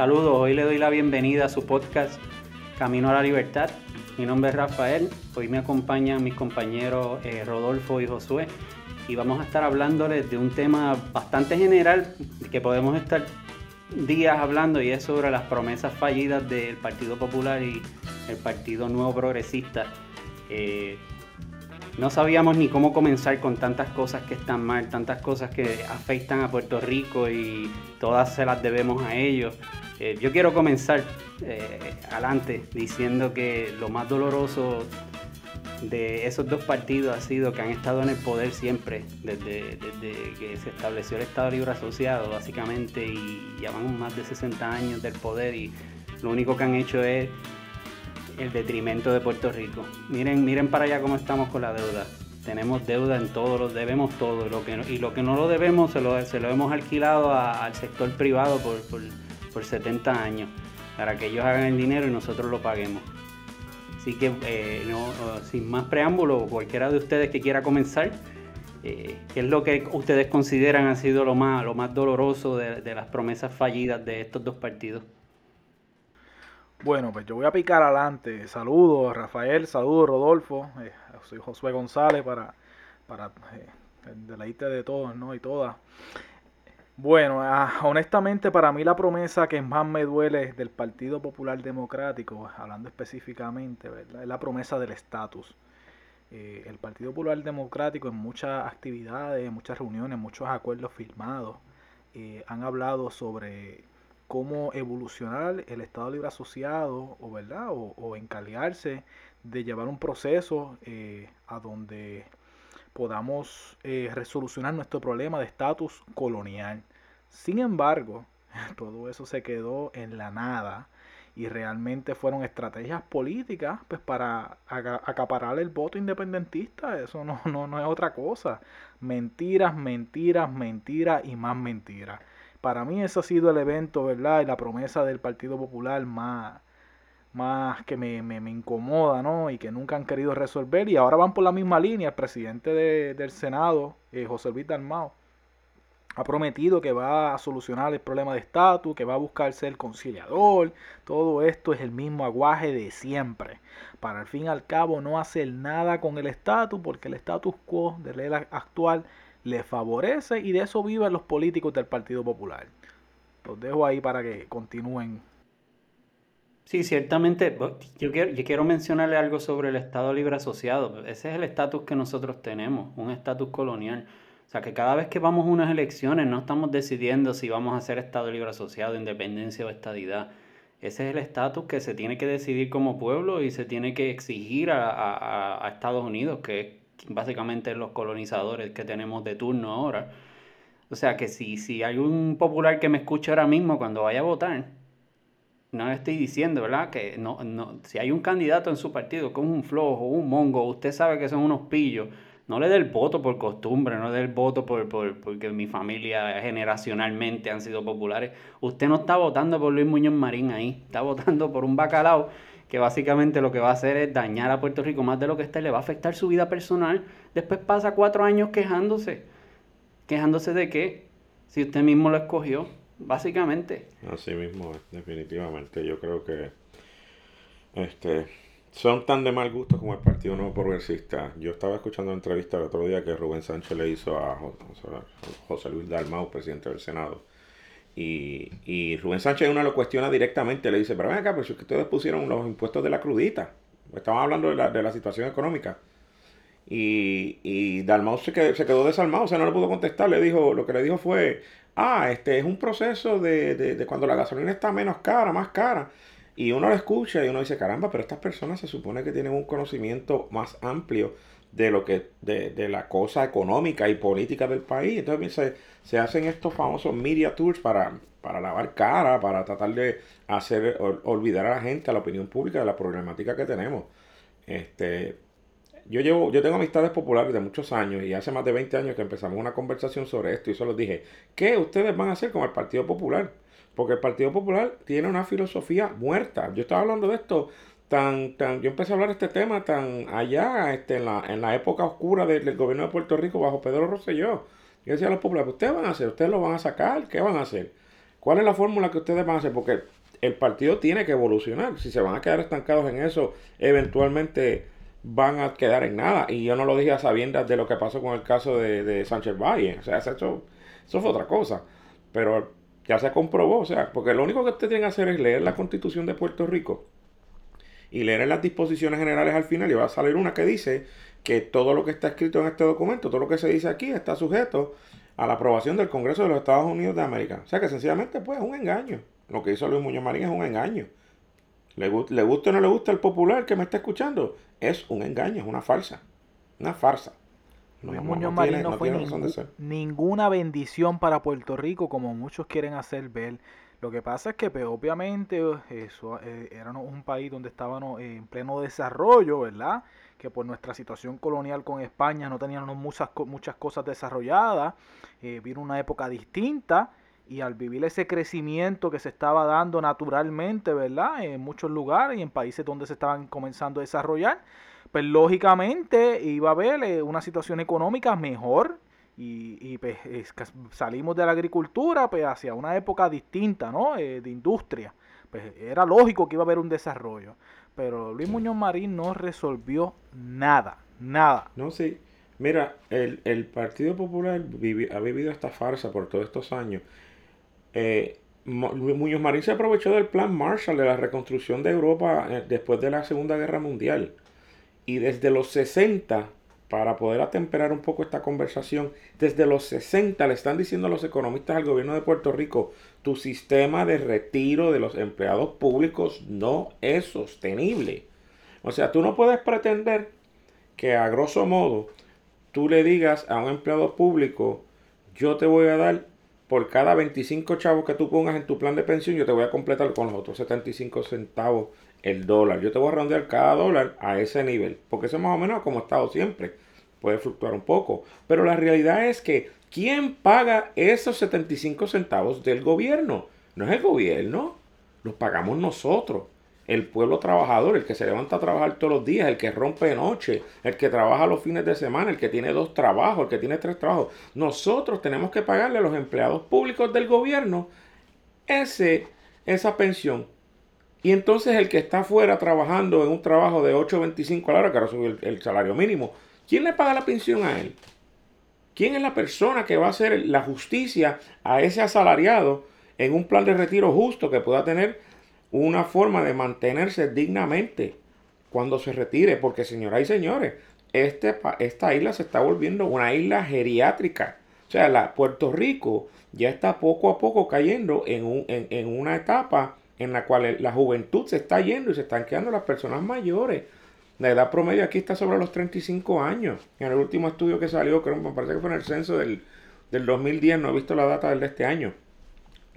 Saludos, hoy le doy la bienvenida a su podcast Camino a la Libertad. Mi nombre es Rafael, hoy me acompañan mis compañeros eh, Rodolfo y Josué y vamos a estar hablándoles de un tema bastante general que podemos estar días hablando y es sobre las promesas fallidas del Partido Popular y el Partido Nuevo Progresista. Eh, no sabíamos ni cómo comenzar con tantas cosas que están mal, tantas cosas que afectan a Puerto Rico y todas se las debemos a ellos. Eh, yo quiero comenzar eh, adelante diciendo que lo más doloroso de esos dos partidos ha sido que han estado en el poder siempre, desde, desde que se estableció el Estado Libre Asociado, básicamente, y llevan más de 60 años del poder y lo único que han hecho es el detrimento de Puerto Rico. Miren, miren para allá cómo estamos con la deuda. Tenemos deuda en todo, lo debemos todo. Lo que, y lo que no lo debemos se lo, se lo hemos alquilado al sector privado por, por, 70 años, para que ellos hagan el dinero y nosotros lo paguemos. Así que, eh, no, sin más preámbulo, cualquiera de ustedes que quiera comenzar, eh, ¿qué es lo que ustedes consideran ha sido lo más, lo más doloroso de las promesas fallidas de estos dos partidos? Bueno, pues yo voy a picar adelante. Saludos, Rafael, saludos, Rodolfo. Eh, soy Josué González para, para eh, el deleite de todos ¿no? y todas. Bueno, ah, honestamente para mí la promesa que más me duele del Partido Popular Democrático, hablando específicamente, ¿verdad? es la promesa del estatus. Eh, el Partido Popular Democrático en muchas actividades, en muchas reuniones, muchos acuerdos firmados, han hablado sobre cómo evolucionar el Estado Libre Asociado o, ¿verdad? o, o encargarse de llevar un proceso eh, a donde podamos eh, resolucionar nuestro problema de estatus colonial. Sin embargo, todo eso se quedó en la nada y realmente fueron estrategias políticas pues para acaparar el voto independentista. Eso no, no, no es otra cosa. Mentiras, mentiras, mentiras y más mentiras. Para mí ese ha sido el evento, ¿verdad? Y la promesa del Partido Popular más, más que me, me, incomoda, ¿no? Y que nunca han querido resolver. Y ahora van por la misma línea. El presidente del Senado, eh, José Luis Dalmao, ha prometido que va a solucionar el problema de estatus, que va a buscar ser conciliador. Todo esto es el mismo aguaje de siempre. Para al fin y al cabo no hacer nada con el estatus, porque el status quo de ley actual le favorece y de eso viven los políticos del Partido Popular. Los dejo ahí para que continúen. Sí, ciertamente. Yo quiero, yo quiero mencionarle algo sobre el Estado Libre Asociado. Ese es el estatus que nosotros tenemos, un estatus colonial. O sea, que cada vez que vamos a unas elecciones no estamos decidiendo si vamos a ser Estado Libre Asociado, independencia o estadidad. Ese es el estatus que se tiene que decidir como pueblo y se tiene que exigir a, a, a Estados Unidos, que es básicamente los colonizadores que tenemos de turno ahora. O sea que si, si hay un popular que me escucha ahora mismo cuando vaya a votar, no le estoy diciendo, ¿verdad? Que no, no, si hay un candidato en su partido que es un flojo, un mongo, usted sabe que son unos pillos, no le dé el voto por costumbre, no le dé el voto por, por, porque mi familia generacionalmente han sido populares. Usted no está votando por Luis Muñoz Marín ahí, está votando por un bacalao que básicamente lo que va a hacer es dañar a Puerto Rico más de lo que está, le va a afectar su vida personal. Después pasa cuatro años quejándose. ¿Quejándose de qué? Si usted mismo lo escogió, básicamente. Así mismo, definitivamente. Yo creo que este, son tan de mal gusto como el Partido Nuevo Progresista. Yo estaba escuchando una entrevista el otro día que Rubén Sánchez le hizo a José Luis Dalmau, presidente del Senado y, y Rubén Sánchez uno lo cuestiona directamente, le dice, pero ven acá, pues que ustedes pusieron los impuestos de la crudita. Estaban hablando de la, de la situación económica. Y, y Dalmau se quedó, se quedó desarmado, o sea, no le pudo contestar. Le dijo, lo que le dijo fue, ah, este es un proceso de, de, de cuando la gasolina está menos cara, más cara. Y uno lo escucha y uno dice, caramba, pero estas personas se supone que tienen un conocimiento más amplio de lo que de, de, la cosa económica y política del país. Entonces se, se hacen estos famosos media tours para, para lavar cara, para tratar de hacer olvidar a la gente, a la opinión pública de la problemática que tenemos. Este, yo llevo, yo tengo amistades populares de muchos años y hace más de 20 años que empezamos una conversación sobre esto y solo dije, ¿qué ustedes van a hacer con el Partido Popular? Porque el Partido Popular tiene una filosofía muerta. Yo estaba hablando de esto tan, tan, yo empecé a hablar de este tema tan allá, este, en la, en la época oscura del, gobierno de Puerto Rico bajo Pedro Rosselló. Yo decía a los populares, ¿ustedes van a hacer? ¿Ustedes lo van a sacar? ¿Qué van a hacer? ¿Cuál es la fórmula que ustedes van a hacer? Porque el partido tiene que evolucionar. Si se van a quedar estancados en eso, eventualmente van a quedar en nada. Y yo no lo dije a sabiendas de lo que pasó con el caso de, Sánchez Valle. O sea, eso, eso fue otra cosa. Pero ya se comprobó. O sea, porque lo único que usted tiene que hacer es leer la constitución de Puerto Rico y leer las disposiciones generales al final y va a salir una que dice que todo lo que está escrito en este documento, todo lo que se dice aquí está sujeto a la aprobación del Congreso de los Estados Unidos de América. O sea que sencillamente pues es un engaño. Lo que hizo Luis Muñoz Marín es un engaño. Le, le gusta o no le gusta el popular que me está escuchando, es un engaño, es una farsa. Una farsa. Luis Muñoz Marín no, fue ninguna bendición para Puerto Rico como muchos quieren hacer ver. Lo que pasa es que pues, obviamente eso eh, era un país donde estábamos en pleno desarrollo, ¿verdad? Que por nuestra situación colonial con España no teníamos muchas, muchas cosas desarrolladas. Eh, vino una época distinta y al vivir ese crecimiento que se estaba dando naturalmente, ¿verdad? En muchos lugares y en países donde se estaban comenzando a desarrollar, pues lógicamente iba a haber eh, una situación económica mejor y, pues, salimos de la agricultura pues, hacia una época distinta, ¿no? Eh, de industria. Pues era lógico que iba a haber un desarrollo. Pero Luis Muñoz Marín no resolvió nada, nada. No, sí. Mira, el, el Partido Popular ha vivido esta farsa por todos estos años. Eh, Muñoz Marín se aprovechó del plan Marshall de la reconstrucción de Europa eh, después de la Segunda Guerra Mundial. Y desde los 60 para poder atemperar un poco esta conversación, desde los 60 le están diciendo a los economistas al gobierno de Puerto Rico, tu sistema de retiro de los empleados públicos no es sostenible. O sea, tú no puedes pretender que a grosso modo tú le digas a un empleado público, yo te voy a dar por cada 25 chavos que tú pongas en tu plan de pensión, yo te voy a completar con los otros 75 centavos el dólar. Yo te voy a redondear cada dólar a ese nivel, porque eso es más o menos como ha estado siempre. Puede fluctuar un poco, pero la realidad es que ¿quién paga esos 75 centavos del gobierno? No es el gobierno, los pagamos nosotros. El pueblo trabajador, el que se levanta a trabajar todos los días, el que rompe de noche, el que trabaja los fines de semana, el que tiene dos trabajos, el que tiene tres trabajos. Nosotros tenemos que pagarle a los empleados públicos del gobierno ese, esa pensión y entonces el que está afuera trabajando en un trabajo de 8.25 a la hora, que ahora subió el, salario mínimo, ¿quién le paga la pensión a él? ¿Quién es la persona que va a hacer la justicia a ese asalariado en un plan de retiro justo que pueda tener una forma de mantenerse dignamente cuando se retire? Porque señoras y señores, este, esta isla se está volviendo una isla geriátrica. O sea, la, Puerto Rico ya está poco a poco cayendo en, un, en una etapa en la cual la juventud se está yendo y se están quedando las personas mayores. La edad promedio aquí está sobre los 35 años. En el último estudio que salió, creo me parece que fue en el censo del, 2010, no he visto la data del de este año,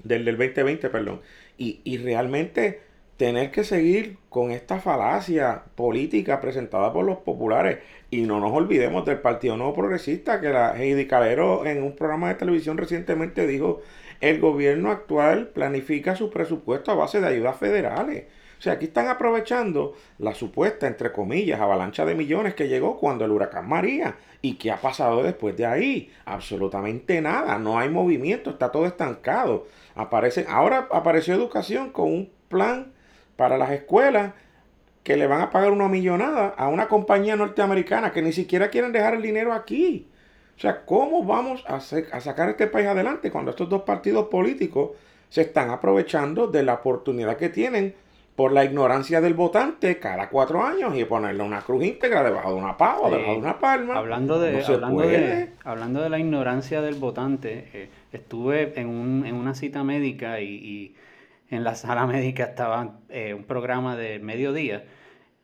del, del 2020, perdón. Y, y realmente tener que seguir con esta falacia política presentada por los populares. Y no nos olvidemos del Partido Nuevo Progresista, que la Heidi Calero en un programa de televisión recientemente dijo el gobierno actual planifica su presupuesto a base de ayudas federales. O sea, aquí están aprovechando la supuesta, entre comillas, avalancha de millones que llegó cuando el huracán María. ¿Y qué ha pasado después de ahí? Absolutamente nada, no hay movimiento, está todo estancado. Ahora apareció educación con un plan para las escuelas que le van a pagar una millonada a una compañía norteamericana que ni siquiera quieren dejar el dinero aquí. O sea, ¿cómo vamos a, a sacar este país adelante cuando estos dos partidos políticos se están aprovechando de la oportunidad que tienen por la ignorancia del votante cada cuatro años y ponerle una cruz íntegra debajo de una pava debajo de una palma. Hablando de, hablando, de la ignorancia del votante, eh, estuve en, un, en, una cita médica y, en la sala médica estaba eh, un programa de mediodía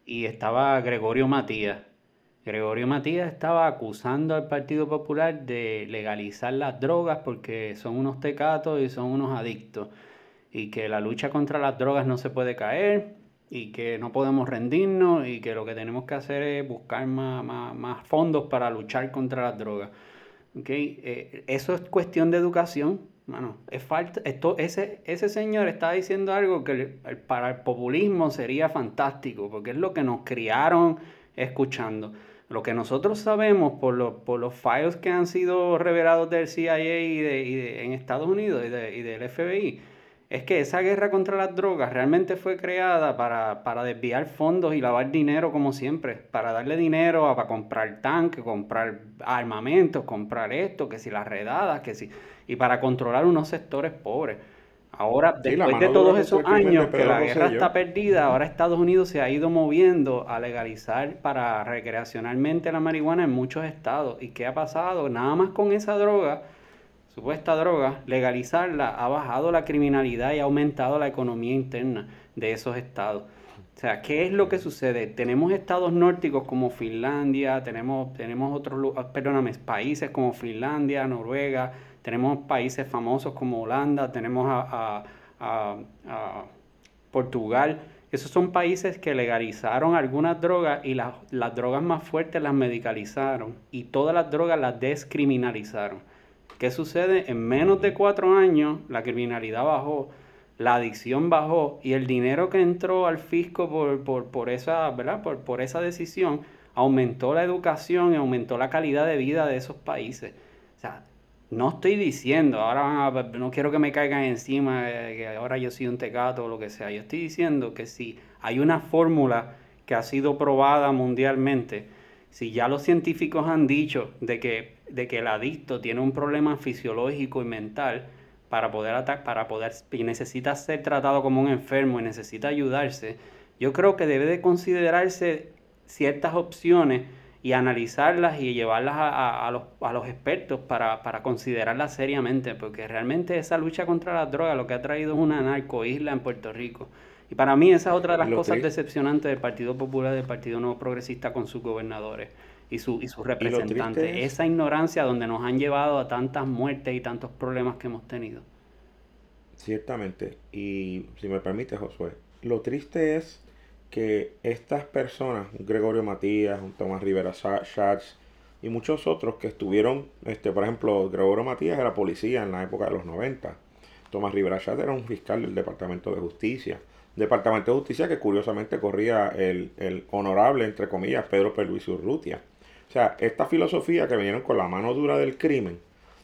y estaba Gregorio Matías Gregorio Matías estaba acusando al Partido Popular de legalizar las drogas porque son unos tecatos y son unos adictos y que la lucha contra las drogas no se puede caer y que no podemos rendirnos y que lo que tenemos que hacer es buscar más, fondos para luchar contra las drogas. ¿Okay? Eh, eso es cuestión de educación. Bueno, es falta, esto, ese, ese señor está diciendo algo que para el populismo sería fantástico, porque es lo que nos criaron escuchando. Lo que nosotros sabemos por, por los files que han sido revelados del CIA y, de, en Estados Unidos y, del FBI, es que esa guerra contra las drogas realmente fue creada para, para, desviar fondos y lavar dinero como siempre, para darle dinero a, para comprar tanques, comprar armamentos, comprar esto, que si las redadas, que si, y para controlar unos sectores pobres. Ahora, después de todos esos años que la guerra está perdida, ahora Estados Unidos se ha ido moviendo a legalizar para recreacionalmente la marihuana en muchos estados. ¿Y qué ha pasado? Nada más con esa droga, supuesta droga, legalizarla ha bajado la criminalidad y ha aumentado la economía interna de esos estados. O sea, ¿qué es lo que sucede? Tenemos estados nórdicos como Finlandia, tenemos, tenemos otros, perdóname, países como Finlandia, Noruega, tenemos países famosos como Holanda, tenemos a, Portugal. Esos son países que legalizaron algunas drogas y las, las drogas más fuertes las medicalizaron y todas las drogas las descriminalizaron. ¿Qué sucede? En menos de cuatro años la criminalidad bajó, la adicción bajó y el dinero que entró al fisco por, por, esa, ¿verdad? Por, por esa decisión aumentó la educación y aumentó la calidad de vida de esos países. O sea, no estoy diciendo, ahora no quiero que me caigan encima, eh, que ahora yo soy un tecato o lo que sea. Yo estoy diciendo que si hay una fórmula que ha sido probada mundialmente, si ya los científicos han dicho de que, de que el adicto tiene un problema fisiológico y mental para poder atacar, para poder, y necesita ser tratado como un enfermo y necesita ayudarse, yo creo que debe de considerarse ciertas opciones y analizarlas y llevarlas a, los, a los, expertos para, para, considerarlas seriamente, porque realmente esa lucha contra la droga lo que ha traído es una narcoisla en Puerto Rico. Y para mí esa es otra de las cosas decepcionantes del Partido Popular, del Partido Nuevo Progresista con sus gobernadores y, su, y sus representantes. Esa ignorancia donde nos han llevado a tantas muertes y tantos problemas que hemos tenido. Ciertamente. Y si me permite, Josué, lo triste es que estas personas, Gregorio Matías, Tomás Rivera Schatz y muchos otros que estuvieron, este, por ejemplo, Gregorio Matías era policía en la época de los 90. Tomás Rivera Schatz era un fiscal del Departamento de Justicia. Departamento de Justicia que curiosamente corría el, honorable, entre comillas, Pedro Luis Urrutia. O sea, esta filosofía que vinieron con la mano dura del crimen,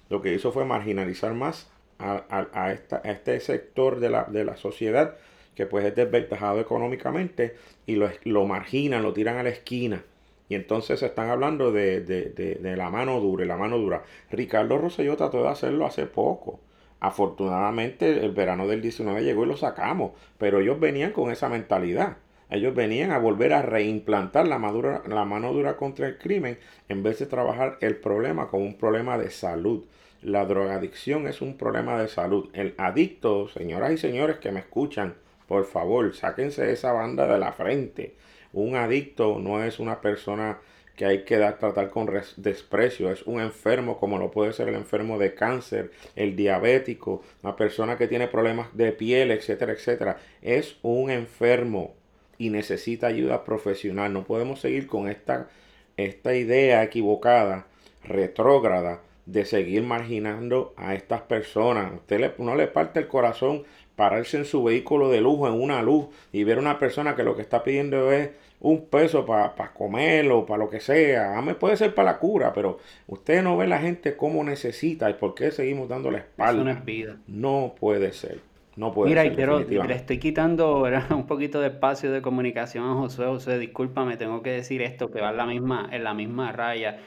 lo que hizo fue marginalizar más a, esta, a este sector de la, de la sociedad que pues es desventajado económicamente y lo, lo marginan, lo tiran a la esquina. Y entonces están hablando de, de, de, la mano dura y la mano dura. Ricardo Rosselló trató de hacerlo hace poco. Afortunadamente el verano del 19 llegó y lo sacamos, pero ellos venían con esa mentalidad. Ellos venían a volver a reimplantar la, madura, la mano dura contra el crimen en vez de trabajar el problema como un problema de salud. La drogadicción es un problema de salud. El adicto, señoras y señores que me escuchan, por favor, sáquense esa banda de la frente. Un adicto no es una persona que hay que tratar con desprecio. Es un enfermo como lo puede ser el enfermo de cáncer, el diabético, una persona que tiene problemas de piel, etcétera, etcétera. Es un enfermo y necesita ayuda profesional. No podemos seguir con esta, esta idea equivocada, retrógrada, de seguir marginando a estas personas. usted le, no le parte el corazón pararse en su vehículo de lujo, en una luz, y ver a una persona que lo que está pidiendo es un peso para comerlo comer o para lo que sea. me puede ser para la cura, pero usted no ve la gente cómo necesita y por qué seguimos dando la espalda. no es vida. No puede ser. No puede Mira, ser. Mira, le estoy quitando un poquito de espacio de comunicación a José. José, discúlpame, tengo que decir esto que va en la misma, en la misma raya.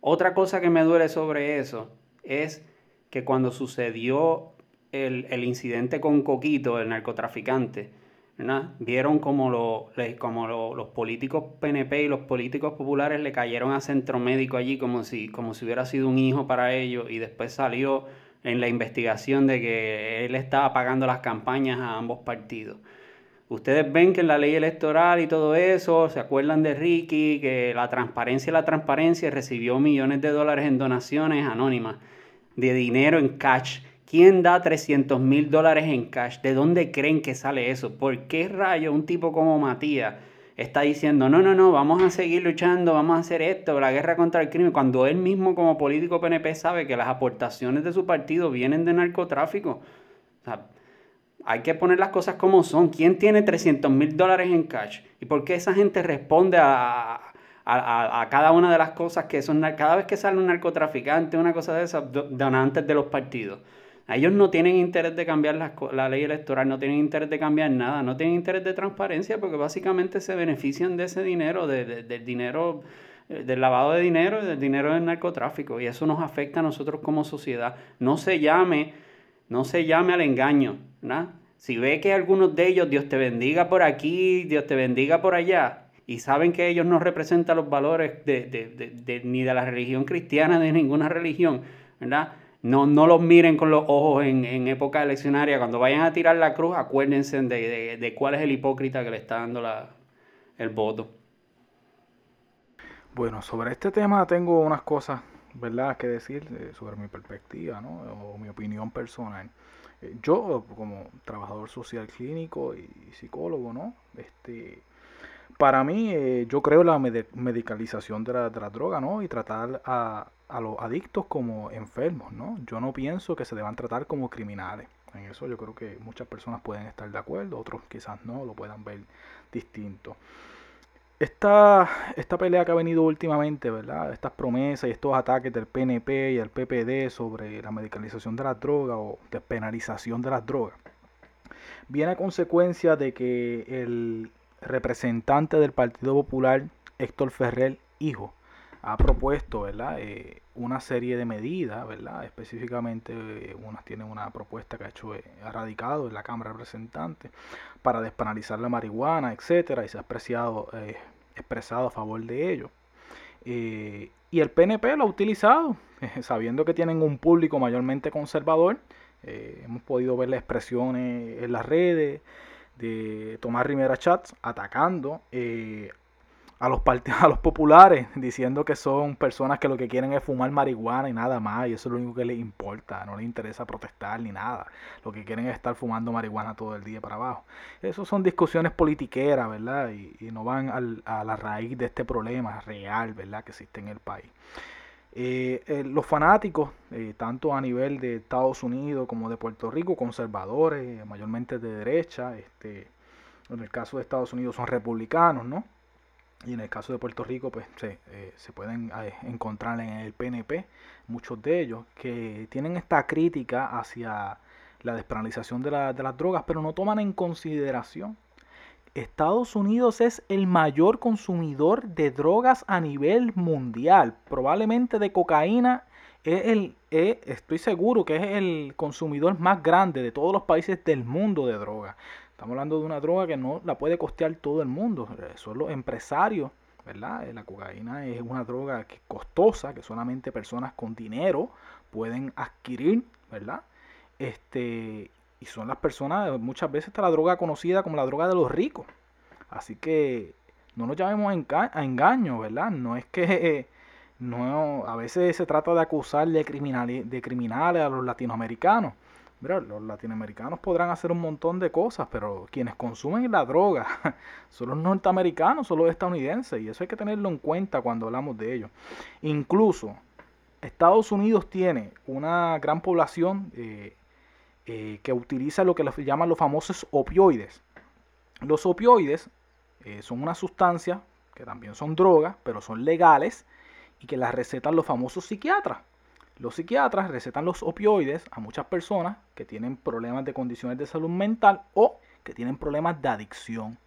Otra cosa que me duele sobre eso es que cuando sucedió el, incidente con Coquito, el narcotraficante, vieron como, lo, como los políticos PNP y los políticos populares le cayeron a centro médico allí como si, como si hubiera sido un hijo para ellos y después salió en la investigación de que él estaba pagando las campañas a ambos partidos. Ustedes ven que en la ley electoral y todo eso, se acuerdan de Ricky, que la transparencia la transparencia recibió millones de dólares en donaciones anónimas, de dinero en cash ¿Quién da 300 mil dólares en cash? ¿De dónde creen que sale eso? ¿Por qué rayo un tipo como Matías está diciendo, no, no, no, vamos a seguir luchando, vamos a hacer esto, la guerra contra el crimen, cuando él mismo como político PNP sabe que las aportaciones de su partido vienen de narcotráfico? Hay que poner las cosas como son. ¿Quién tiene 300 mil dólares en cash? ¿Y por qué esa gente responde a, a, cada una de las cosas que son, cada vez que sale un narcotraficante, una cosa de esas, donantes de los partidos. Ellos no tienen interés de cambiar la, ley electoral, no tienen interés de cambiar nada, no tienen interés de transparencia porque básicamente se benefician de ese dinero, del dinero, eh, del lavado de dinero y del dinero del narcotráfico. Y eso nos afecta a nosotros como sociedad. No se llame, no se llame al engaño, ¿verdad? Si ve que algunos de ellos, Dios te bendiga por aquí, Dios te bendiga por allá, y saben que ellos no representan los valores ni de la religión cristiana, de ninguna religión, ¿verdad? No, no los miren con los ojos en, en, época eleccionaria. Cuando vayan a tirar la cruz, acuérdense de, cuál es el hipócrita que le está dando la, el voto. Bueno, sobre este tema tengo unas cosas, ¿verdad?, que decir eh, sobre mi perspectiva, ¿no? O mi opinión personal. Eh, yo, como trabajador social clínico y psicólogo, ¿no? Este, para mí, eh, yo creo la medicalización de la, droga, ¿no? Y tratar a, los adictos como enfermos, ¿no? Yo no pienso que se deban tratar como criminales. En eso yo creo que muchas personas pueden estar de acuerdo, otros quizás no, lo puedan ver distinto. Esta, esta pelea que ha venido últimamente, ¿verdad? Estas promesas y estos ataques del PNP y el PPD sobre la medicalización de las drogas o despenalización de las drogas, viene a consecuencia de que el representante del Partido Popular, Héctor Ferrer, hijo, ha propuesto ¿verdad? Eh, una serie de medidas, ¿verdad? específicamente eh, unas tienen una propuesta que ha hecho eh, radicado en la Cámara de Representantes para despenalizar la marihuana, etcétera, y se ha expresado, expresado a favor de ello. y el PNP lo ha utilizado, sabiendo que tienen un público mayormente conservador. hemos podido ver las expresiones en las redes, de Tomás Rivera Chats atacando eh, a, los a los populares, diciendo que son personas que lo que quieren es fumar marihuana y nada más, y eso es lo único que les importa, no les interesa protestar ni nada, lo que quieren es estar fumando marihuana todo el día para abajo. Eso son discusiones politiqueras, ¿verdad? Y, no van a la raíz de este problema real, ¿verdad? Que existe en el país. Eh, eh, los fanáticos, eh, tanto a nivel de Estados Unidos como de Puerto Rico, conservadores, mayormente de derecha, este, en el caso de Estados Unidos son republicanos, ¿no? Y en el caso de Puerto Rico, pues se, se pueden encontrar en el PNP, muchos de ellos, que tienen esta crítica hacia la despenalización de, de las drogas, pero no toman en consideración Estados Unidos es el mayor consumidor de drogas a nivel mundial. Probablemente de cocaína es el, estoy seguro que es el consumidor más grande de todos los países del mundo de drogas. Estamos hablando de una droga que no la puede costear todo el mundo, son los empresarios, ¿verdad? La cocaína es una droga que costosa, que solamente personas con dinero pueden adquirir, ¿verdad? Este, y son las personas, muchas veces está la droga conocida como la droga de los ricos. Así que no nos llamemos a engaño, ¿verdad? No es que no, a veces se trata de acusar de, criminales, de criminales a los latinoamericanos. Mira, los latinoamericanos podrán hacer un montón de cosas, pero quienes consumen la droga son los norteamericanos, son los estadounidenses, y eso hay que tenerlo en cuenta cuando hablamos de ello. Incluso Estados Unidos tiene una gran población eh, eh, que utiliza lo que llaman los famosos opioides. Los opioides eh, son una sustancia que también son drogas, pero son legales y que las recetan los famosos psiquiatras. Los psiquiatras recetan los opioides a muchas personas que tienen problemas de condiciones de salud mental o que tienen problemas de adicción.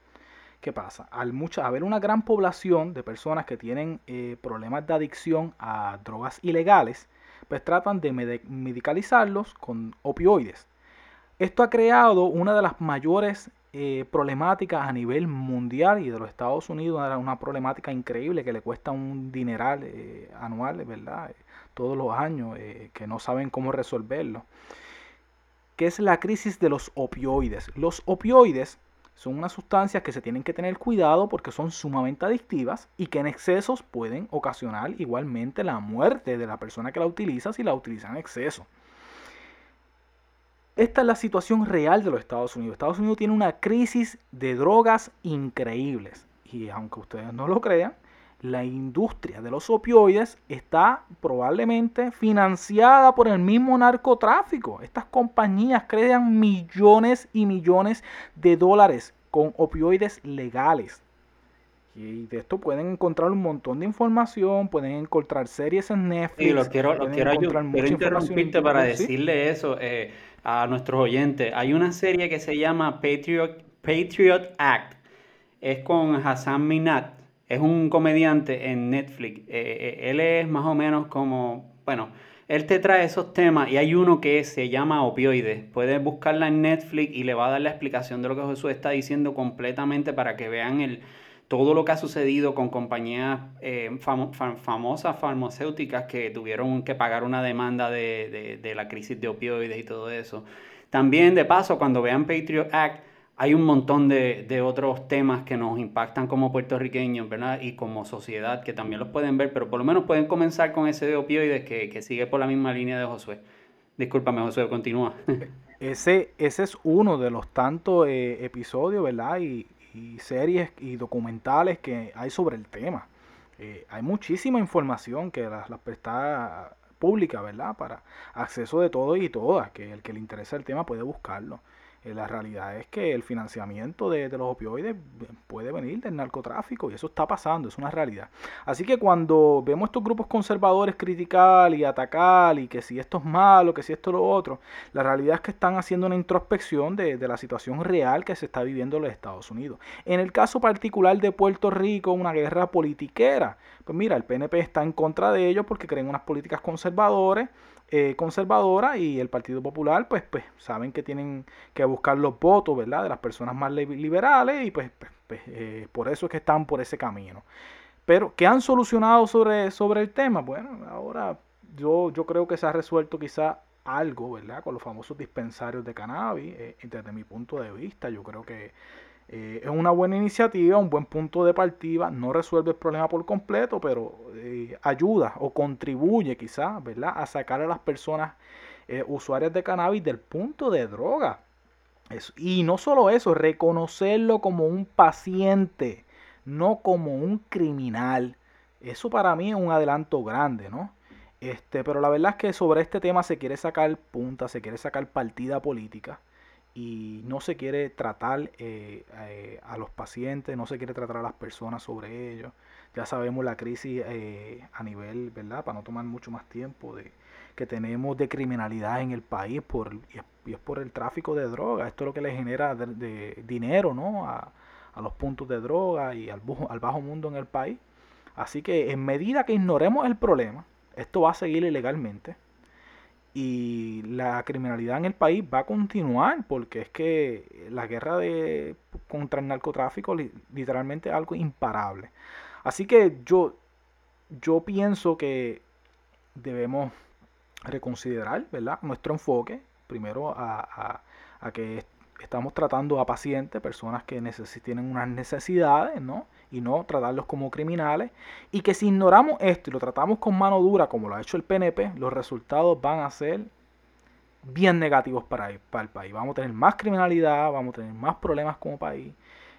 ¿Qué pasa? Al mucha, haber una gran población de personas que tienen eh, problemas de adicción a drogas ilegales, pues tratan de medicalizarlos con opioides. Esto ha creado una de las mayores eh, problemáticas a nivel mundial y de los Estados Unidos, una problemática increíble que le cuesta un dineral eh, anual, ¿verdad? Todos los años, eh, que no saben cómo resolverlo. Que es la crisis de los opioides. Los opioides son unas sustancias que se tienen que tener cuidado porque son sumamente adictivas y que en excesos pueden ocasionar igualmente la muerte de la persona que la utiliza si la utiliza en exceso. Esta es la situación real de los Estados Unidos. Estados Unidos tiene una crisis de drogas increíbles. Y aunque ustedes no lo crean, la industria de los opioides está probablemente financiada por el mismo narcotráfico. Estas compañías crean millones y millones de dólares con opioides legales. Y de esto pueden encontrar un montón de información, pueden encontrar series en Netflix. Sí, lo quiero, lo quiero, quiero interrumpirte para decirle eso eh, a nuestros oyentes. Hay una serie que se llama Patriot, Patriot Act. Es con Hassan Minat. Es un comediante en Netflix. Eh, eh, él es más o menos como, bueno, él te trae esos temas y hay uno que se llama opioides. Puedes buscarla en Netflix y le va a dar la explicación de lo que Jesús está diciendo completamente para que vean el, todo lo que ha sucedido con compañías eh, famosas farmacéuticas que tuvieron que pagar una demanda de, de, la crisis de opioides y todo eso. También, de paso, cuando vean Patriot Act, hay un montón de, de, otros temas que nos impactan como puertorriqueños, ¿verdad? Y como sociedad, que también los pueden ver, pero por lo menos pueden comenzar con ese de opioides que, que sigue por la misma línea de Josué. Discúlpame, Josué, continúa. Ese, ese es uno de los tantos eh, episodios, ¿verdad? Y, series y documentales que hay sobre el tema. Eh, hay muchísima información que las, las está pública, ¿verdad? Para acceso de todo y todas, que el que le interesa el tema puede buscarlo. Eh, la realidad es que el financiamiento de, los opioides puede venir del narcotráfico y eso está pasando, es una realidad. Así que cuando vemos estos grupos conservadores criticar y atacar y que si esto es malo, que si esto es lo otro, la realidad es que están haciendo una introspección de, de la situación real que se está viviendo en los Estados Unidos. En el caso particular de Puerto Rico, una guerra politiquera. Pues mira, el PNP está en contra de ellos porque creen unas políticas conservadoras eh, conservadora y el Partido Popular, pues, pues saben que tienen que buscar los votos, ¿verdad? De las personas más liberales y pues, pues, pues eh, por eso es que están por ese camino. Pero, ¿qué han solucionado sobre, sobre el tema? Bueno, ahora yo, yo creo que se ha resuelto quizá algo, ¿verdad? Con los famosos dispensarios de cannabis, eh, desde mi punto de vista, yo creo que eh, es una buena iniciativa, un buen punto de partida, no resuelve el problema por completo, pero eh, ayuda o contribuye quizás, ¿verdad?, a sacar a las personas eh, usuarias de cannabis del punto de droga. y no solo eso, reconocerlo como un paciente, no como un criminal. Eso para mí es un adelanto grande, ¿no? Este, pero la verdad es que sobre este tema se quiere sacar punta, se quiere sacar partida política y no se quiere tratar eh, eh, a los pacientes, no se quiere tratar a las personas sobre ellos. Ya sabemos la crisis eh, a nivel, ¿verdad? Para no tomar mucho más tiempo, de que tenemos de criminalidad en el país por, y, es, por el tráfico de drogas. Esto es lo que le genera de, dinero, ¿no? A, los puntos de droga y al, al bajo mundo en el país. Así que en medida que ignoremos el problema, esto va a seguir ilegalmente y la criminalidad en el país va a continuar porque es que la guerra de, contra el narcotráfico literalmente es algo imparable. Así que yo, yo pienso que debemos reconsiderar ¿verdad? nuestro enfoque primero a, a, a que estamos tratando a pacientes, personas que tienen unas necesidades, ¿no? Y no tratarlos como criminales. Y que si ignoramos esto y lo tratamos con mano dura, como lo ha hecho el PNP, los resultados van a ser bien negativos para el, para el país. Vamos a tener más criminalidad, vamos a tener más problemas como país.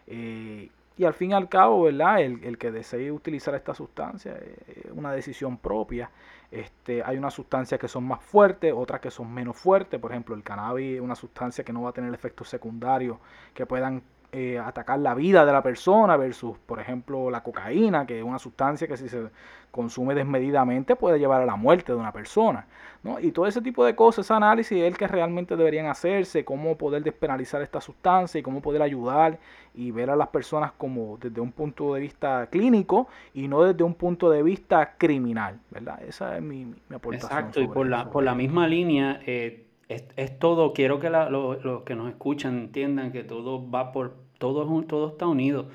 Eh, y al fin y al cabo, ¿verdad? El, el que desee utilizar esta sustancia es una decisión propia. Este, hay unas sustancias que son más fuertes, otras que son menos fuertes. Por ejemplo, el cannabis es una sustancia que no va a tener efectos secundarios que puedan eh, atacar la vida de la persona versus, por ejemplo, la cocaína, que es una sustancia que si se consume desmedidamente puede llevar a la muerte de una persona. ¿no? Y todo ese tipo de cosas, ese análisis es el que realmente deberían hacerse, cómo poder despenalizar esta sustancia y cómo poder ayudar y ver a las personas como desde un punto de vista clínico y no desde un punto de vista criminal, ¿verdad? Esa es mi, mi aportación. Exacto, y por la, por la misma línea... Eh es, todo, quiero que los que nos escuchan entiendan que todo va por, todo, todo está unido.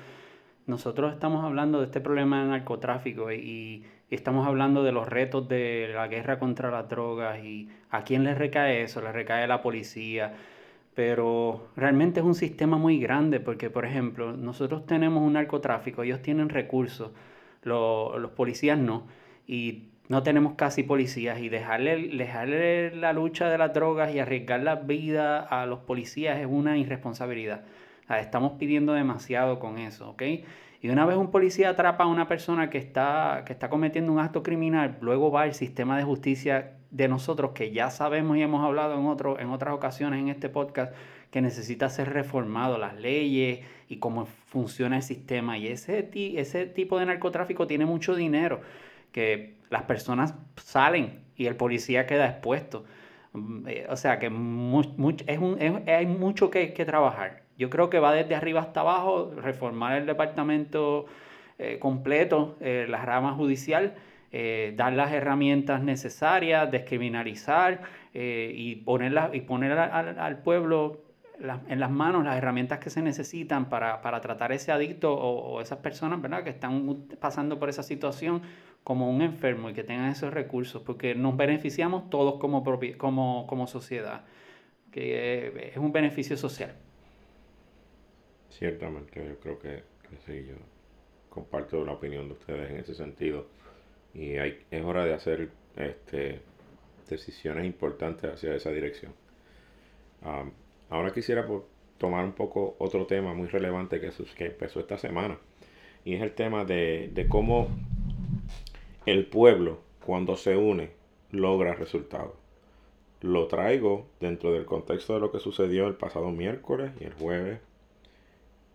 Nosotros estamos hablando de este problema del narcotráfico y, estamos hablando de los retos de la guerra contra las drogas y a quién le recae eso, le recae la policía. Pero realmente es un sistema muy grande porque, por ejemplo, nosotros tenemos un narcotráfico, ellos tienen recursos, los policías no. Y no tenemos casi policías y dejarle, dejarle la lucha de las drogas y arriesgar la vida a los policías es una irresponsabilidad. estamos pidiendo demasiado con eso, ¿ok? Y una vez un policía atrapa a una persona que está, que está cometiendo un acto criminal, luego va el sistema de justicia de nosotros, que ya sabemos y hemos hablado en, otro, en otras ocasiones en este podcast, que necesita ser reformado, las leyes y cómo funciona el sistema. Y ese tipo de narcotráfico tiene mucho dinero, que las personas salen y el policía queda expuesto. Mm, eh, o sea que es un, hay mucho que, que, trabajar. Yo creo que va desde arriba hasta abajo, reformar el departamento eh, completo, eh, la rama judicial, dar las herramientas necesarias, descriminalizar y, ponerla, y poner al, pueblo en las manos las herramientas que se necesitan para, para tratar ese adicto o, o, esas personas ¿verdad? que están pasando por esa situación como un enfermo y que tengan esos recursos, porque nos beneficiamos todos como, como, como sociedad, que es un beneficio social. Ciertamente, yo creo que, sí, yo comparto la opinión de ustedes en ese sentido y hay, es hora de hacer este, decisiones importantes hacia esa dirección. ahora quisiera tomar un poco otro tema muy relevante que, empezó esta semana y es el tema de cómo el pueblo, cuando se une, logra resultados. Lo traigo dentro del contexto de lo que sucedió el pasado miércoles y el jueves,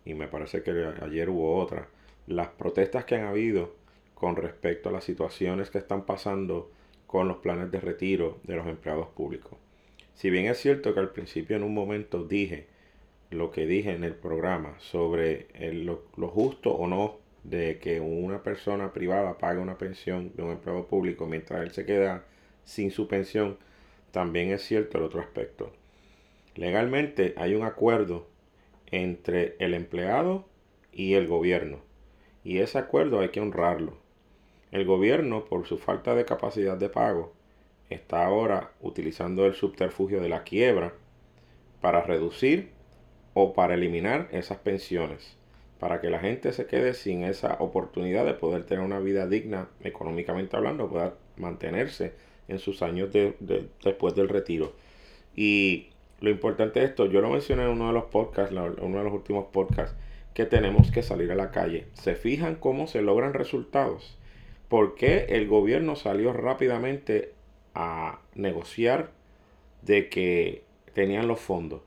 y me parece que ayer hubo otra. Las protestas que han habido con respecto a las situaciones que están pasando con los planes de retiro de los empleados públicos. Si bien es cierto que al principio en un momento dije lo que dije en el programa sobre lo, lo, justo o no de que una persona privada pague una pensión de un empleado público mientras él se queda sin su pensión, también es cierto el otro aspecto. Legalmente hay un acuerdo entre el empleado y el gobierno y ese acuerdo hay que honrarlo. El gobierno, por su falta de capacidad de pago, está ahora utilizando el subterfugio de la quiebra para reducir o para eliminar esas pensiones para que la gente se quede sin esa oportunidad de poder tener una vida digna, económicamente hablando, pueda mantenerse en sus años de, después del retiro. Y lo importante de esto, yo lo mencioné en uno de los podcasts, uno de los últimos podcasts, que tenemos que salir a la calle. ¿Se fijan cómo se logran resultados? ¿Por qué el gobierno salió rápidamente a negociar de que tenían los fondos?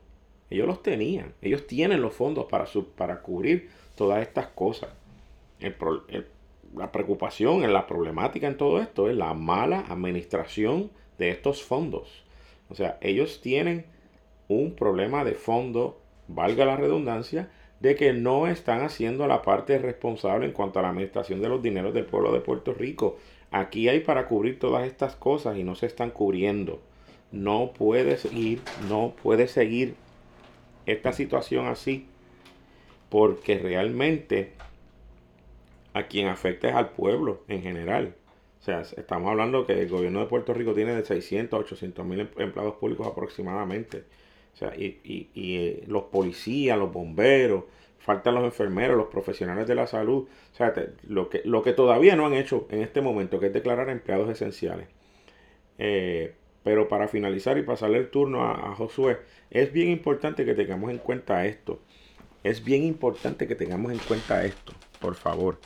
Ellos los tenían, ellos tienen los fondos para cubrir todas estas cosas. la preocupación, la problemática en todo esto es la mala administración de estos fondos. O sea, ellos tienen un problema de fondo, valga la redundancia, de que no están haciendo la parte responsable en cuanto a la administración de los dineros del pueblo de Puerto Rico. Aquí hay para cubrir todas estas cosas y no se están cubriendo. No puede seguir, no puede seguir esta situación así porque realmente a quien afecta es al pueblo en general. O sea, estamos hablando que el gobierno de Puerto Rico tiene de 600 a 800 mil em-, empleados públicos aproximadamente. O sea, y, eh, los policías, los bomberos, faltan los enfermeros, los profesionales de la salud. O sea, lo, que, lo que todavía no han hecho en este momento, que es declarar empleados esenciales. Eh, pero para finalizar y pasarle el turno a, a Josué, es bien importante que tengamos en cuenta esto. Es bien importante que tengamos en cuenta esto, por favor.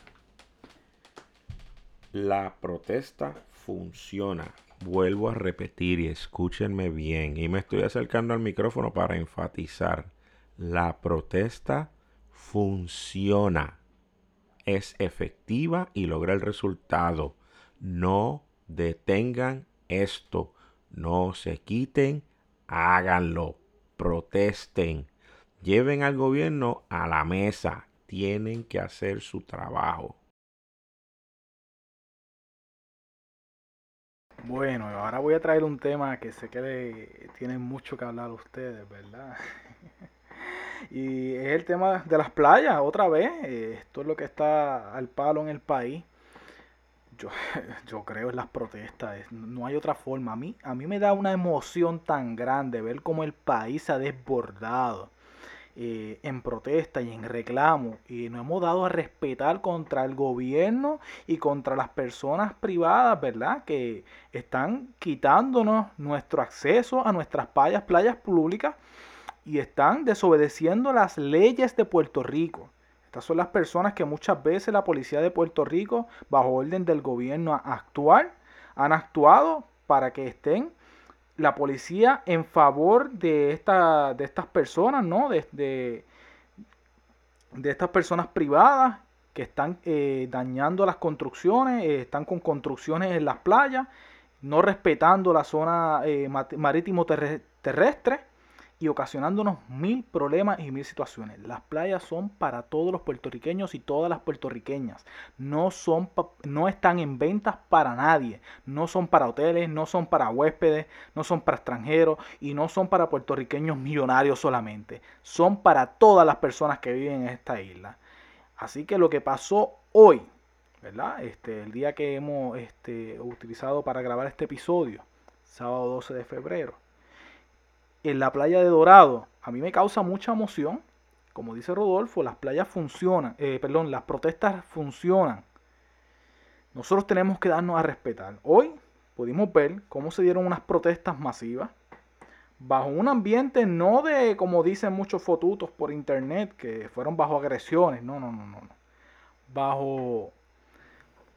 La protesta funciona. Vuelvo a repetir y escúchenme bien. Y me estoy acercando al micrófono para enfatizar. La protesta funciona. Es efectiva y logra el resultado. No detengan esto. No se quiten. Háganlo. Protesten Lleven al gobierno a la mesa. Tienen que hacer su trabajo. Bueno, ahora voy a traer un tema que sé que tienen mucho que hablar ustedes, ¿verdad? y es el tema de las playas, otra vez. Esto es lo que está al palo en el país. Yo, yo creo en las protestas, no hay otra forma. A mí, a mí me da una emoción tan grande ver cómo el país se ha desbordado eh, en protesta y en reclamo y nos hemos dado a respetar contra el gobierno y contra las personas privadas, ¿verdad? Que están quitándonos nuestro acceso a nuestras playas, playas públicas y están desobedeciendo las leyes de Puerto Rico. Estas son las personas que muchas veces la policía de Puerto Rico, bajo orden del gobierno actual, han actuado para que estén la policía en favor de, esta, de estas personas, ¿no? De, de, estas personas privadas que están eh, dañando las construcciones, eh, están con construcciones en las playas, no respetando la zona eh, marítimo terrestre y ocasionándonos mil problemas y mil situaciones. Las playas son para todos los puertorriqueños y todas las puertorriqueñas. No, son no están en ventas para nadie. No son para hoteles, no son para huéspedes, no son para extranjeros y no son para puertorriqueños millonarios solamente. Son para todas las personas que viven en esta isla. Así que lo que pasó hoy, ¿verdad? Este, el día que hemos este, utilizado para grabar este episodio, sábado 12 de febrero en la playa de Dorado, a mí me causa mucha emoción. Como dice Rodolfo, las playas funcionan, eh, perdón, las protestas funcionan. Nosotros tenemos que darnos a respetar. Hoy pudimos ver cómo se dieron unas protestas masivas bajo un ambiente no de, como dicen muchos fotutos por internet, que fueron bajo agresiones. No, no, no, no. no. Bajo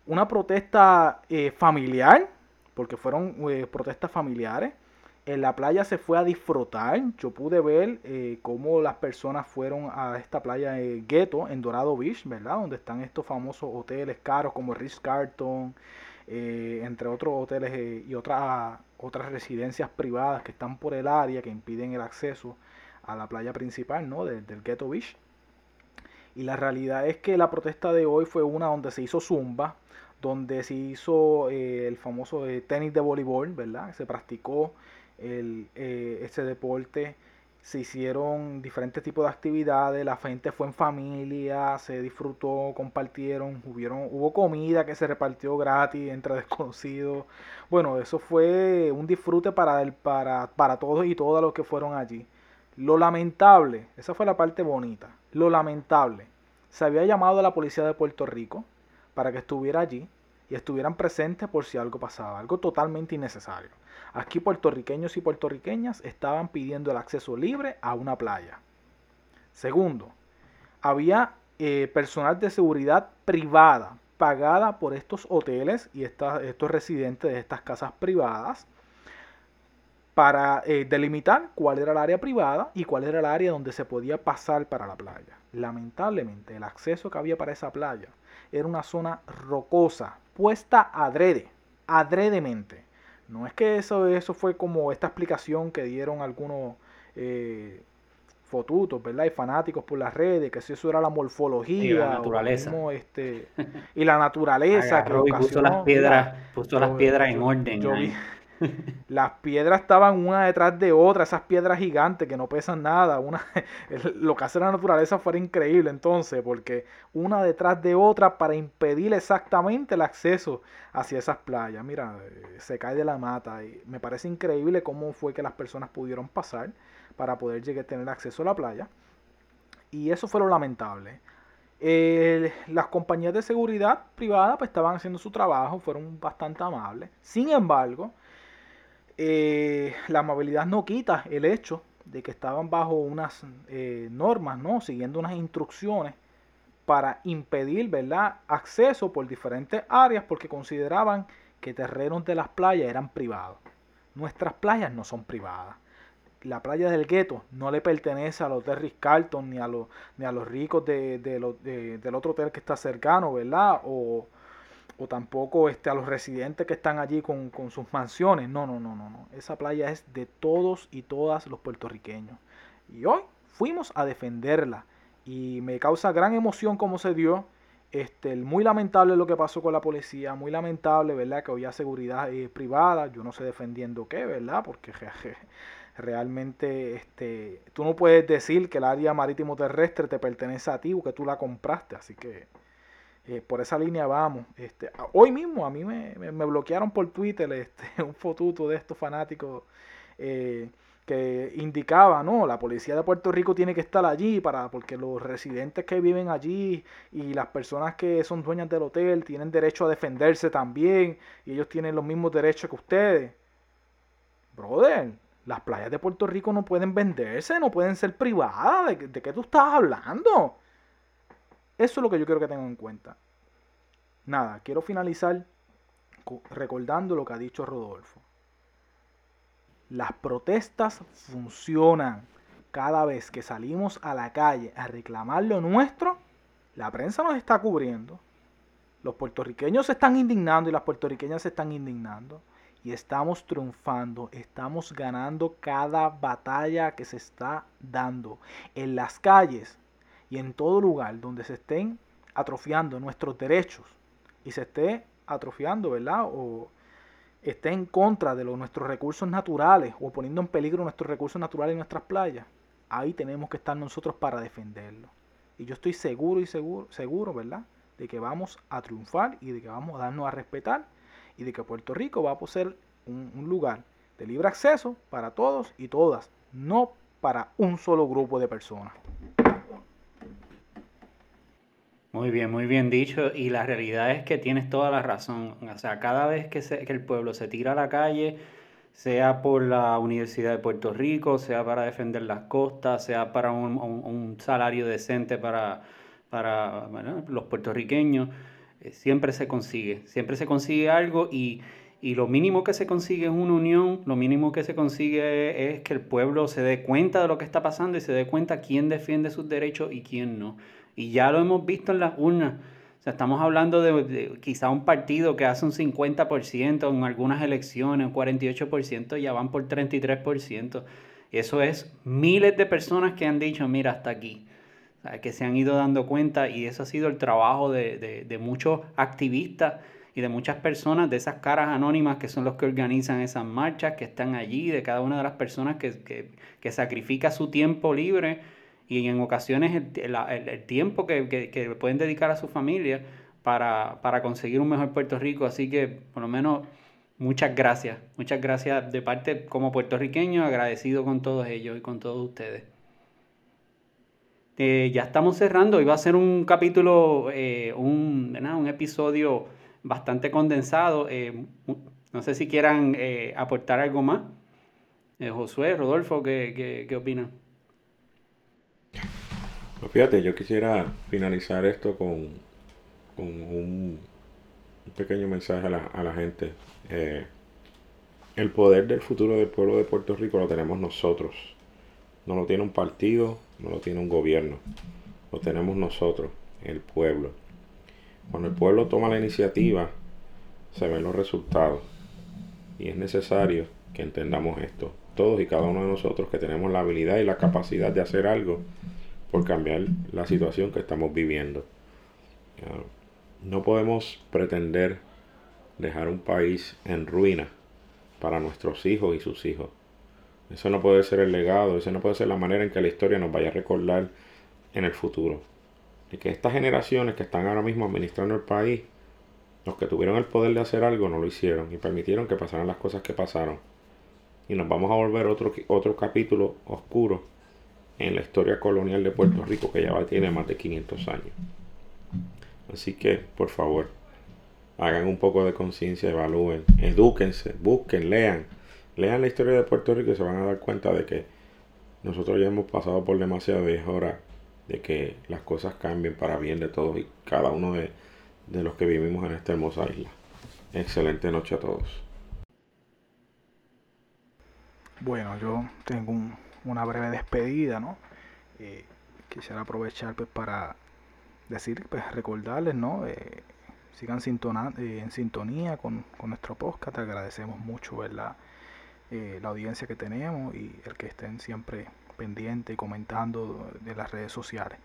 una protesta eh, familiar, porque fueron eh, protestas familiares en la playa se fue a disfrutar. Yo pude ver eh, cómo las personas fueron a esta playa de Ghetto, en Dorado Beach, ¿verdad? Donde están estos famosos hoteles caros como Ritz Carlton, eh, entre otros hoteles eh, y otras, otras residencias privadas que están por el área que impiden el acceso a la playa principal, ¿no? del Ghetto Beach. Y la realidad es que la protesta de hoy fue una donde se hizo zumba, donde se hizo el famoso tenis de voleibol, ¿verdad? Se practicó el, eh, este deporte. Se hicieron diferentes tipos de actividades, la gente fue en familia, se disfrutó, compartieron, hubieron, hubo comida que se repartió gratis entre desconocidos. Bueno, eso fue un disfrute para, el, para, para todos y todas los que fueron allí. Lo lamentable, esa fue la parte bonita, lo lamentable, se había llamado a la policía de Puerto Rico para que estuviera allí y estuvieran presentes por si algo pasaba, algo totalmente innecesario. Aquí puertorriqueños y puertorriqueñas estaban pidiendo el acceso libre a una playa. Segundo, había eh, personal de seguridad privada pagada por estos hoteles y estos residentes de estas casas privadas para eh, delimitar cuál era el área privada y cuál era el área donde se podía pasar para la playa. Lamentablemente, el acceso que había para esa playa era una zona rocosa, puesta adrede, adredemente. No es que eso, eso fue como esta explicación que dieron algunos eh, fotutos, ¿verdad? Y fanáticos por las redes, que si eso era la morfología. Y la naturaleza. este, y la naturaleza que puso las piedras, puso las piedras en orden. Las piedras estaban una detrás de otra, esas piedras gigantes que no pesan nada. Una, lo que hace la naturaleza fue increíble entonces, porque una detrás de otra para impedir exactamente el acceso hacia esas playas. Mira, eh, se cae de la mata y me parece increíble cómo fue que las personas pudieron pasar para poder llegar a tener acceso a la playa. Y eso fue lo lamentable. las compañías de seguridad privada pues, estaban haciendo su trabajo, fueron bastante amables. Sin embargo, eh, la amabilidad no quita el hecho de que estaban bajo unas eh, normas, ¿no? Siguiendo unas instrucciones para impedir, ¿verdad? Acceso por diferentes áreas porque consideraban que terrenos de las playas eran privados. Nuestras playas no son privadas. La playa del gueto no le pertenece a los de Carlton ni a los, ni a los ricos de, del otro hotel que está cercano, ¿verdad? O, o tampoco este, a los residentes que están allí con, sus mansiones. No, no, no, no, no. Esa playa es de todos y todas los puertorriqueños. Y hoy fuimos a defenderla. Y me causa gran emoción cómo se dio. Este, muy lamentable lo que pasó con la policía, muy lamentable, ¿verdad? Que había seguridad eh, privada, yo no sé defendiendo qué, ¿verdad? Porque realmente este, tú no puedes decir que el área marítimo terrestre te pertenece a ti o que tú la compraste, así que eh, por esa línea vamos. Este, hoy mismo a mí me, bloquearon por Twitter este, un fotuto de estos fanáticos eh, que indicaba, no, la policía de Puerto Rico tiene que estar allí para porque los residentes que viven allí y las personas que son dueñas del hotel tienen derecho a defenderse también y ellos tienen los mismos derechos que ustedes. Brother, las playas de Puerto Rico no pueden venderse, no pueden ser privadas. ¿De, de qué tú estás hablando? Eso es lo que yo quiero que tengan en cuenta. Nada, quiero finalizar recordando lo que ha dicho Rodolfo. Las protestas funcionan. Cada vez que salimos a la calle a reclamar lo nuestro, la prensa nos está cubriendo. Los puertorriqueños se están indignando y las puertorriqueñas se están indignando. Y estamos triunfando, estamos ganando cada batalla que se está dando en las calles y en todo lugar donde se estén atrofiando nuestros derechos y se esté atrofiando, ¿verdad? O esté en contra de los, nuestros recursos naturales o poniendo en peligro nuestros recursos naturales en nuestras playas, ahí tenemos que estar nosotros para defenderlo. Y yo estoy seguro y seguro, seguro, ¿verdad? De que vamos a triunfar y de que vamos a darnos a respetar y de que Puerto Rico va a un, un lugar de libre acceso para todos y todas, no para un solo grupo de personas. Muy bien, muy bien dicho. Y la realidad es que tienes toda la razón. O sea, cada vez que, que el pueblo se tira a la calle, sea por la Universidad de Puerto Rico, sea para defender las costas, sea para un, salario decente para, para los puertorriqueños, eh, siempre se consigue, siempre se consigue algo y, y, lo mínimo que se consigue es una unión, lo mínimo que se consigue es que el pueblo se dé cuenta de lo que está pasando y se dé cuenta quién defiende sus derechos y quién no. Y ya lo hemos visto en las urnas. O sea, estamos hablando de, quizá un partido que hace un 50% en algunas elecciones, un 48%, ya van por 33%. Eso es miles de personas que han dicho, mira, hasta aquí. Que se han ido dando cuenta y eso ha sido el trabajo de, de, muchos activistas y de muchas personas, de esas caras anónimas que son los que organizan esas marchas, que están allí, de cada una de las personas que, que, que sacrifica su tiempo libre y en ocasiones el, tiempo que, pueden dedicar a su familia para, conseguir un mejor Puerto Rico. Así que por lo menos muchas gracias, muchas gracias de parte como puertorriqueño, agradecido con todos ellos y con todos ustedes. Eh, ya estamos cerrando, iba a ser un capítulo, eh, un, un episodio bastante condensado. Eh, no sé si quieran aportar algo más. Josué, Rodolfo, ¿qué, qué opinan? Pues fíjate, yo quisiera finalizar esto con, un, pequeño mensaje a la, gente. Eh, el poder del futuro del pueblo de Puerto Rico lo tenemos nosotros. No lo tiene un partido, no lo tiene un gobierno. Lo tenemos nosotros, el pueblo. Cuando el pueblo toma la iniciativa, se ven los resultados. Y es necesario que entendamos esto. Todos y cada uno de nosotros que tenemos la habilidad y la capacidad de hacer algo por cambiar la situación que estamos viviendo. No podemos pretender dejar un país en ruina para nuestros hijos y sus hijos. Eso no puede ser el legado, eso no puede ser la manera en que la historia nos vaya a recordar en el futuro. Y que estas generaciones que están ahora mismo administrando el país, los que tuvieron el poder de hacer algo no lo hicieron y permitieron que pasaran las cosas que pasaron. Y nos vamos a volver otro, otro capítulo oscuro en la historia colonial de Puerto Rico, que ya tiene más de 500 años. Así que, por favor, hagan un poco de conciencia, evalúen, edúquense, busquen, lean. Lean la historia de Puerto Rico y se van a dar cuenta de que nosotros ya hemos pasado por demasiado y es hora de que las cosas cambien para bien de todos y cada uno de, de los que vivimos en esta hermosa isla. Excelente noche a todos. Bueno, yo tengo un, una breve despedida, ¿no? Eh, quisiera aprovechar pues para decir, pues recordarles, ¿no? Eh, sigan eh, en sintonía con, nuestro podcast, agradecemos mucho, ¿verdad? la audiencia que tenemos y el que estén siempre pendientes y comentando de las redes sociales.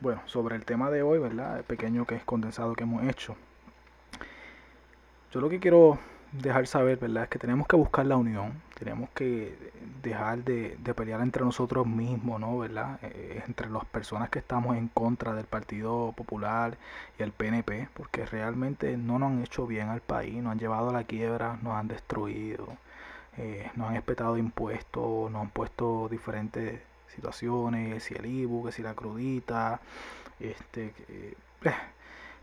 Bueno, sobre el tema de hoy, ¿verdad? El pequeño que es condensado que hemos hecho. Yo lo que quiero dejar saber, ¿verdad? Es que tenemos que buscar la unión, tenemos que dejar de, pelear entre nosotros mismos, ¿no? ¿Verdad? Eh, entre las personas que estamos en contra del Partido Popular y el PNP, porque realmente no nos han hecho bien al país, nos han llevado a la quiebra, nos han destruido, eh, nos han espetado impuestos, nos han puesto diferentes situaciones, si el IBU, que si la crudita, este... Eh,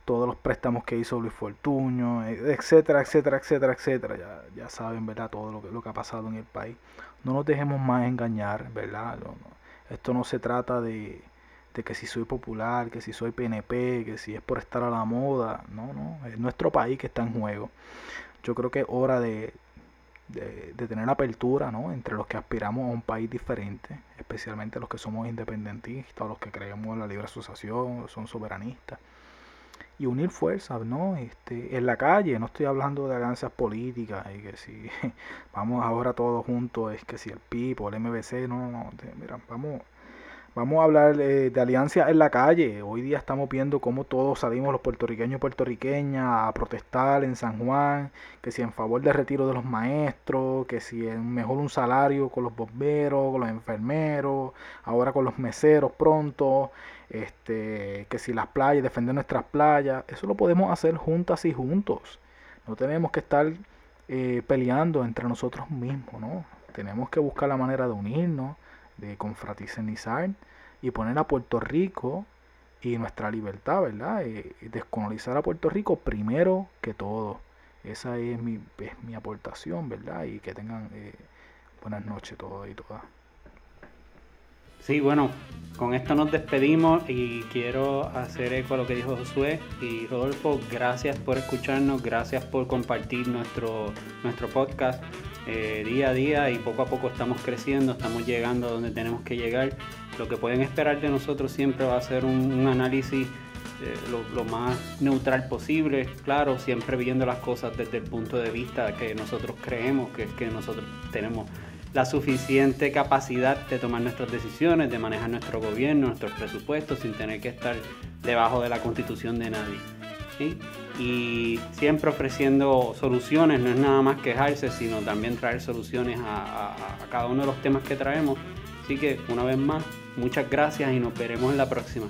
todos los préstamos que hizo Luis Fortuño, etcétera, etcétera, etcétera, etcétera. Ya, ya saben, ¿verdad? Todo lo que, lo que ha pasado en el país. No nos dejemos más engañar, ¿verdad? esto no se trata de, de, que si soy popular, que si soy PNP, que si es por estar a la moda. No, no. Es nuestro país que está en juego. Yo creo que es hora de, de, tener apertura ¿no? entre los que aspiramos a un país diferente, especialmente los que somos independentistas, los que creemos en la libre asociación, son soberanistas. Y unir fuerzas, ¿no? Este, en la calle, no estoy hablando de alianzas políticas y que si vamos ahora todos juntos, es que si el PIB o el MBC, no, no, mira, vamos, Vamos a hablar de, alianza en la calle. Hoy día estamos viendo cómo todos salimos los puertorriqueños y puertorriqueñas a protestar en San Juan, que si en favor del retiro de los maestros, que si es mejor un salario con los bomberos, con los enfermeros, ahora con los meseros pronto, este, que si las playas, defender nuestras playas, eso lo podemos hacer juntas y juntos. No tenemos que estar eh, peleando entre nosotros mismos, ¿no? Tenemos que buscar la manera de unirnos de confraternizar y poner a Puerto Rico y nuestra libertad, ¿verdad? Eh, descolonizar a Puerto Rico primero que todo. Esa es mi, es mi aportación, ¿verdad? Y que tengan eh, buenas noches todos y todas. Sí, bueno, con esto nos despedimos y quiero hacer eco a lo que dijo Josué y Rodolfo. Gracias por escucharnos, gracias por compartir nuestro, nuestro podcast. Eh, día a día y poco a poco estamos creciendo, estamos llegando a donde tenemos que llegar. Lo que pueden esperar de nosotros siempre va a ser un, análisis eh, lo, más neutral posible, claro, siempre viendo las cosas desde el punto de vista que nosotros creemos que, que nosotros tenemos la suficiente capacidad de tomar nuestras decisiones, de manejar nuestro gobierno, nuestros presupuestos sin tener que estar debajo de la constitución de nadie y siempre ofreciendo soluciones, no es nada más quejarse, sino también traer soluciones a, cada uno de los temas que traemos. Así que una vez más, muchas gracias y nos veremos en la próxima.